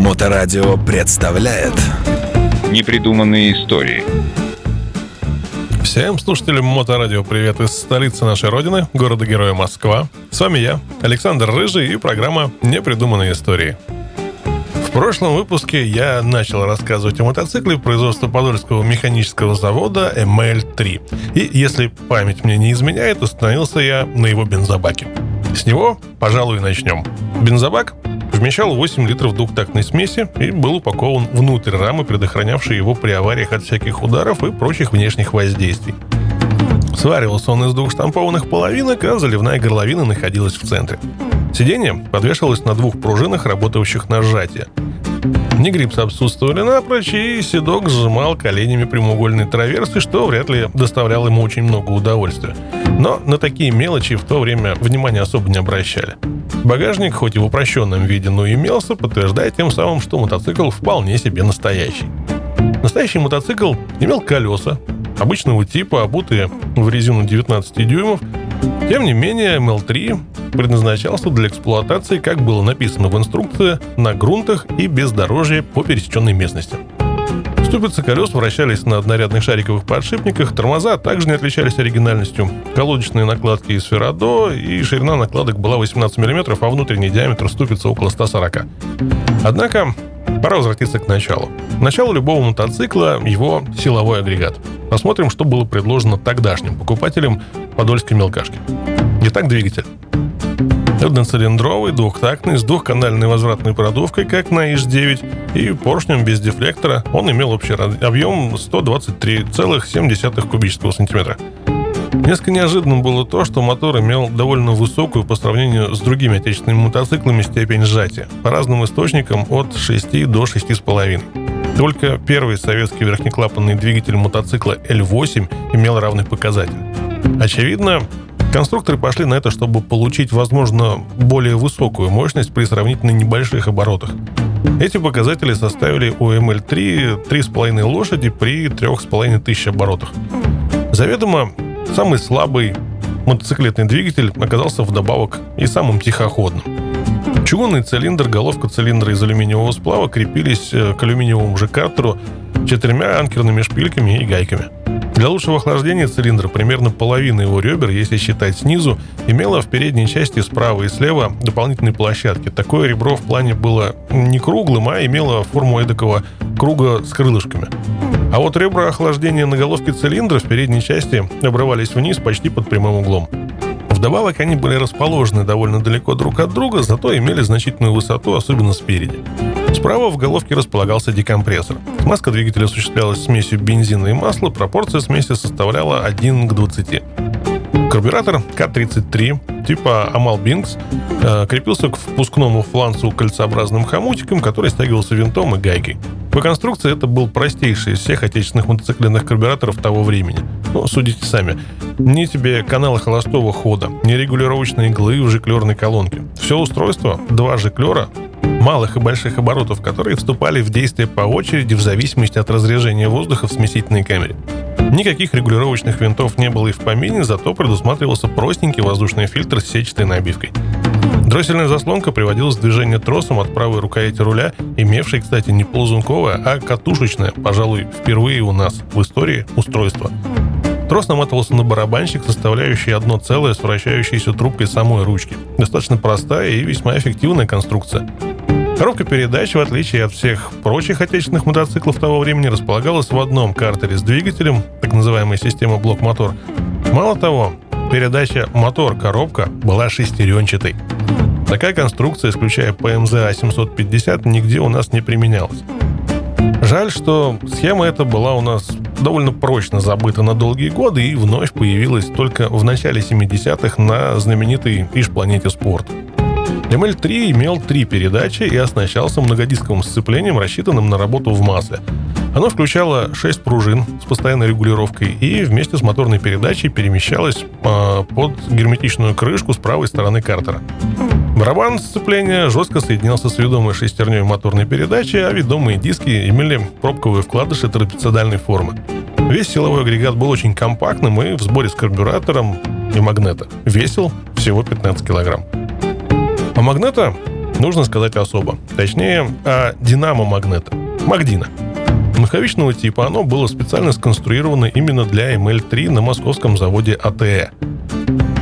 Моторадио представляет Непридуманные истории Всем слушателям Моторадио привет из столицы нашей родины, города-героя Москва. С вами я, Александр Рыжий и программа «Непридуманные истории». В прошлом выпуске я начал рассказывать о мотоцикле производства Подольского механического завода ML3. И если память мне не изменяет, остановился я на его бензобаке. С него, пожалуй, начнем. Бензобак вмещал 8 литров двухтактной смеси и был упакован внутрь рамы, предохранявшей его при авариях от всяких ударов и прочих внешних воздействий. Сваривался он из двух штампованных половинок, а заливная горловина находилась в центре. Сиденье подвешивалось на двух пружинах, работающих на сжатие. Ни грипс отсутствовали напрочь, и седок сжимал коленями прямоугольные траверсы, что вряд ли доставляло ему очень много удовольствия. Но на такие мелочи в то время внимания особо не обращали. Багажник, хоть и в упрощенном виде, но имелся, подтверждая тем самым, что мотоцикл вполне себе настоящий. Настоящий мотоцикл имел колеса, обычного типа, обутые в резину 19 дюймов. Тем не менее, ML3 предназначался для эксплуатации, как было написано в инструкции, на грунтах и бездорожье по пересеченной местности. Ступицы колес вращались на однорядных шариковых подшипниках, тормоза также не отличались оригинальностью. Колодочные накладки из Феррадо и ширина накладок была 18 мм, а внутренний диаметр ступицы около 140. Однако, пора возвратиться к началу. Начало любого мотоцикла – его силовой агрегат. Посмотрим, что было предложено тогдашним покупателям подольской мелкашки. Итак, двигатель. Одноцилиндровый, двухтактный, с двухканальной возвратной продувкой, как на ИЖ-9, и поршнем без дефлектора. Он имел общий объем 123,7 кубического сантиметра. Несколько неожиданным было то, что мотор имел довольно высокую по сравнению с другими отечественными мотоциклами степень сжатия. По разным источникам от 6 до 6,5. Только первый советский верхнеклапанный двигатель мотоцикла L8 имел равный показатель. Очевидно, Конструкторы пошли на это, чтобы получить, возможно, более высокую мощность при сравнительно небольших оборотах. Эти показатели составили у ML3 3,5 лошади при 3,5 тысяч оборотах. Заведомо самый слабый мотоциклетный двигатель оказался вдобавок и самым тихоходным. Чугунный цилиндр, головка цилиндра из алюминиевого сплава крепились э, к алюминиевому же картеру четырьмя анкерными шпильками и гайками – для лучшего охлаждения цилиндра примерно половина его ребер, если считать снизу, имела в передней части справа и слева дополнительные площадки. Такое ребро в плане было не круглым, а имело форму эдакого круга с крылышками. А вот ребра охлаждения на головке цилиндра в передней части обрывались вниз почти под прямым углом. Вдобавок они были расположены довольно далеко друг от друга, зато имели значительную высоту, особенно спереди. Справа в головке располагался декомпрессор. Смазка двигателя осуществлялась смесью бензина и масла, пропорция смеси составляла 1 к 20. Карбюратор К-33 типа Амал Бинкс э, крепился к впускному фланцу кольцеобразным хомутиком, который стягивался винтом и гайкой. По конструкции это был простейший из всех отечественных мотоциклетных карбюраторов того времени. Ну, судите сами. Ни тебе канала холостого хода, ни регулировочные иглы в жиклерной колонке. Все устройство, два жиклера, малых и больших оборотов, которые вступали в действие по очереди в зависимости от разрежения воздуха в смесительной камере. Никаких регулировочных винтов не было и в помине, зато предусматривался простенький воздушный фильтр с сетчатой набивкой. Дроссельная заслонка приводилась в движение тросом от правой рукояти руля, имевшей, кстати, не ползунковое, а катушечное, пожалуй, впервые у нас в истории устройство. Трос наматывался на барабанщик, составляющий одно целое с вращающейся трубкой самой ручки. Достаточно простая и весьма эффективная конструкция. Коробка передач, в отличие от всех прочих отечественных мотоциклов того времени, располагалась в одном картере с двигателем, так называемая система блок-мотор. Мало того, передача мотор-коробка была шестеренчатой. Такая конструкция, исключая ПМЗ А750, нигде у нас не применялась. Жаль, что схема эта была у нас довольно прочно забыта на долгие годы и вновь появилась только в начале 70-х на знаменитой Иж-планете спорт. ML3 имел три передачи и оснащался многодисковым сцеплением, рассчитанным на работу в масле. Оно включало 6 пружин с постоянной регулировкой и вместе с моторной передачей перемещалось э, под герметичную крышку с правой стороны картера. Барабан сцепления жестко соединялся с ведомой шестерней моторной передачи, а ведомые диски имели пробковые вкладыши трапециидальной формы. Весь силовой агрегат был очень компактным и в сборе с карбюратором и магнета. Весил всего 15 килограмм. А магнета нужно сказать особо. Точнее, о динамо магнета. Магдина. Маховичного типа оно было специально сконструировано именно для ML3 на московском заводе АТЭ.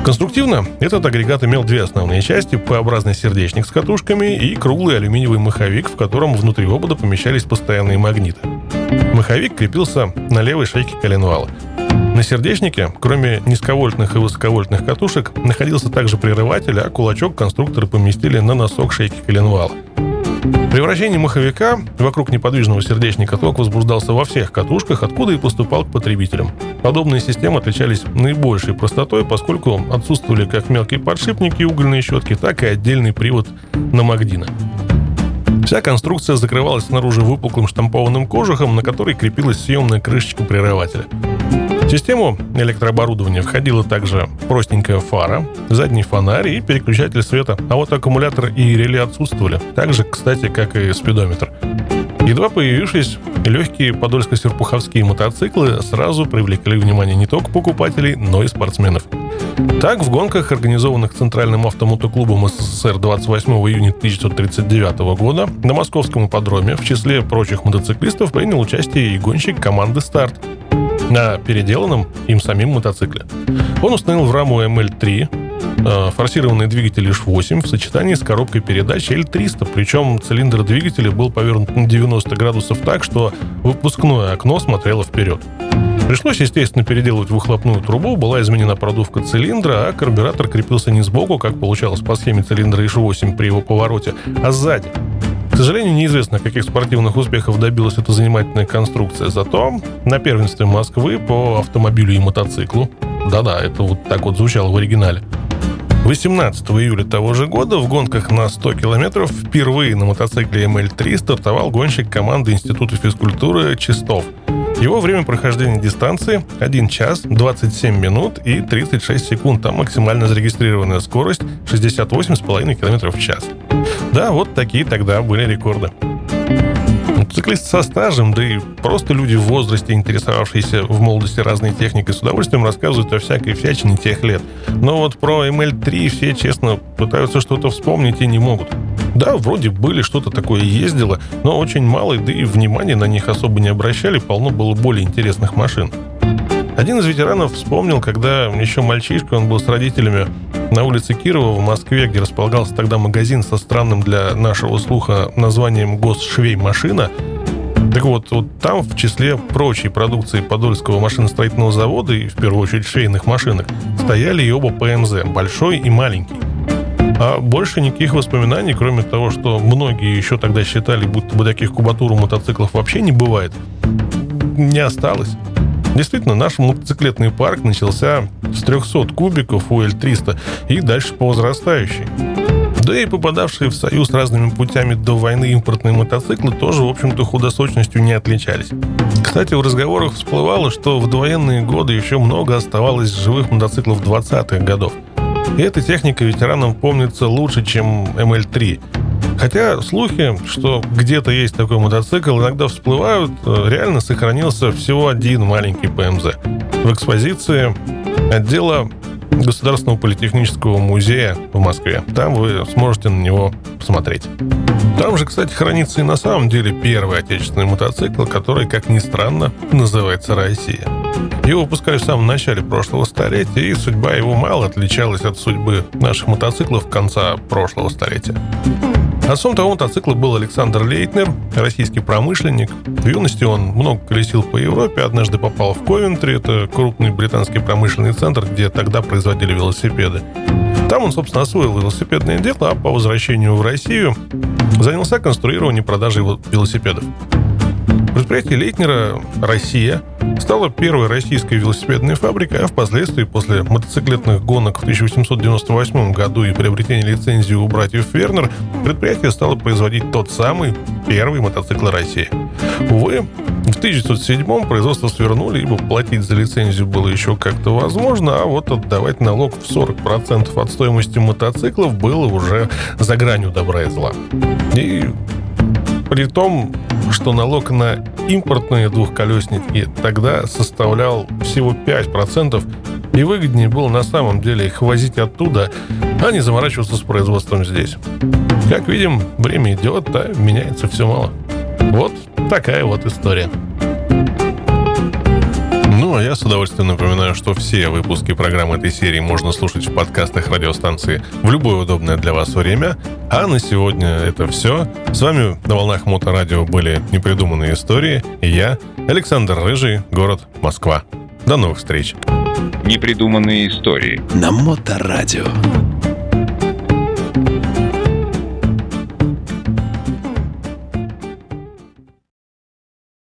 Конструктивно этот агрегат имел две основные части – П-образный сердечник с катушками и круглый алюминиевый маховик, в котором внутри обода помещались постоянные магниты. Маховик крепился на левой шейке коленвала. На сердечнике, кроме низковольтных и высоковольтных катушек, находился также прерыватель, а кулачок конструкторы поместили на носок шейки коленвала. При вращении маховика вокруг неподвижного сердечника ток возбуждался во всех катушках, откуда и поступал к потребителям. Подобные системы отличались наибольшей простотой, поскольку отсутствовали как мелкие подшипники и угольные щетки, так и отдельный привод на Магдина. Вся конструкция закрывалась снаружи выпуклым штампованным кожухом, на который крепилась съемная крышечка прерывателя. В систему электрооборудования входила также простенькая фара, задний фонарь и переключатель света, а вот аккумулятор и реле отсутствовали, так же, кстати, как и спидометр. Едва появившись, легкие подольско-серпуховские мотоциклы сразу привлекли внимание не только покупателей, но и спортсменов. Так, в гонках, организованных Центральным автомотоклубом СССР 28 июня 1939 года, на московском ипподроме в числе прочих мотоциклистов принял участие и гонщик команды «Старт», на переделанном им самим мотоцикле. Он установил в раму ML3 э, форсированный двигатель H8 в сочетании с коробкой передач L300, причем цилиндр двигателя был повернут на 90 градусов так, что выпускное окно смотрело вперед. Пришлось, естественно, переделывать выхлопную трубу, была изменена продувка цилиндра, а карбюратор крепился не сбоку, как получалось по схеме цилиндра H8 при его повороте, а сзади. Сожалению, неизвестно, каких спортивных успехов добилась эта занимательная конструкция. Зато на первенстве Москвы по автомобилю и мотоциклу, да-да, это вот так вот звучало в оригинале, 18 июля того же года в гонках на 100 километров впервые на мотоцикле ML3 стартовал гонщик команды Института физкультуры Чистов. Его время прохождения дистанции 1 час 27 минут и 36 секунд, а максимально зарегистрированная скорость 68,5 км в час. Да, вот такие тогда были рекорды. Циклист со стажем, да и просто люди в возрасте, интересовавшиеся в молодости разной техникой, с удовольствием рассказывают о всякой всячине тех лет. Но вот про ML3 все, честно, пытаются что-то вспомнить и не могут. Да, вроде были, что-то такое ездило, но очень мало, да и внимания на них особо не обращали, полно было более интересных машин. Один из ветеранов вспомнил, когда еще мальчишка, он был с родителями на улице Кирова в Москве, где располагался тогда магазин со странным для нашего слуха названием «Госшвей машина», так вот, вот там в числе прочей продукции Подольского машиностроительного завода и в первую очередь швейных машинок стояли и оба ПМЗ, большой и маленький. А больше никаких воспоминаний, кроме того, что многие еще тогда считали, будто бы таких кубатур у мотоциклов вообще не бывает, не осталось. Действительно, наш мотоциклетный парк начался с 300 кубиков у L300 и дальше по возрастающей. Да и попадавшие в Союз разными путями до войны импортные мотоциклы тоже, в общем-то, худосочностью не отличались. Кстати, в разговорах всплывало, что в довоенные годы еще много оставалось живых мотоциклов 20-х годов. И эта техника ветеранам помнится лучше, чем ML3. Хотя слухи, что где-то есть такой мотоцикл, иногда всплывают, э, реально сохранился всего один маленький ПМЗ. В экспозиции отдела Государственного политехнического музея в Москве. Там вы сможете на него посмотреть. Там же, кстати, хранится и на самом деле первый отечественный мотоцикл, который, как ни странно, называется «Россия». Его выпускали в самом начале прошлого столетия, и судьба его мало отличалась от судьбы наших мотоциклов конца прошлого столетия. Отцом того мотоцикла был Александр Лейтнер, российский промышленник. В юности он много колесил по Европе, однажды попал в Ковентри, это крупный британский промышленный центр, где тогда производили велосипеды. Там он, собственно, освоил велосипедное дело, а по возвращению в Россию занялся конструированием и продажей велосипедов. Предприятие Лейтнера «Россия» стало первой российской велосипедной фабрикой, а впоследствии, после мотоциклетных гонок в 1898 году и приобретения лицензии у братьев Вернер, предприятие стало производить тот самый первый мотоцикл России. Увы, в 1907 производство свернули, ибо платить за лицензию было еще как-то возможно, а вот отдавать налог в 40% от стоимости мотоциклов было уже за гранью добра и зла. И при том, что налог на импортные двухколесники тогда составлял всего 5%, и выгоднее было на самом деле их возить оттуда, а не заморачиваться с производством здесь. Как видим, время идет, а меняется все мало. Вот такая вот история. Ну, а я с удовольствием напоминаю, что все выпуски программы этой серии можно слушать в подкастах радиостанции в любое удобное для вас время. А на сегодня это все. С вами на волнах Моторадио были непридуманные истории. И я, Александр Рыжий, город Москва. До новых встреч. Непридуманные истории. На Моторадио.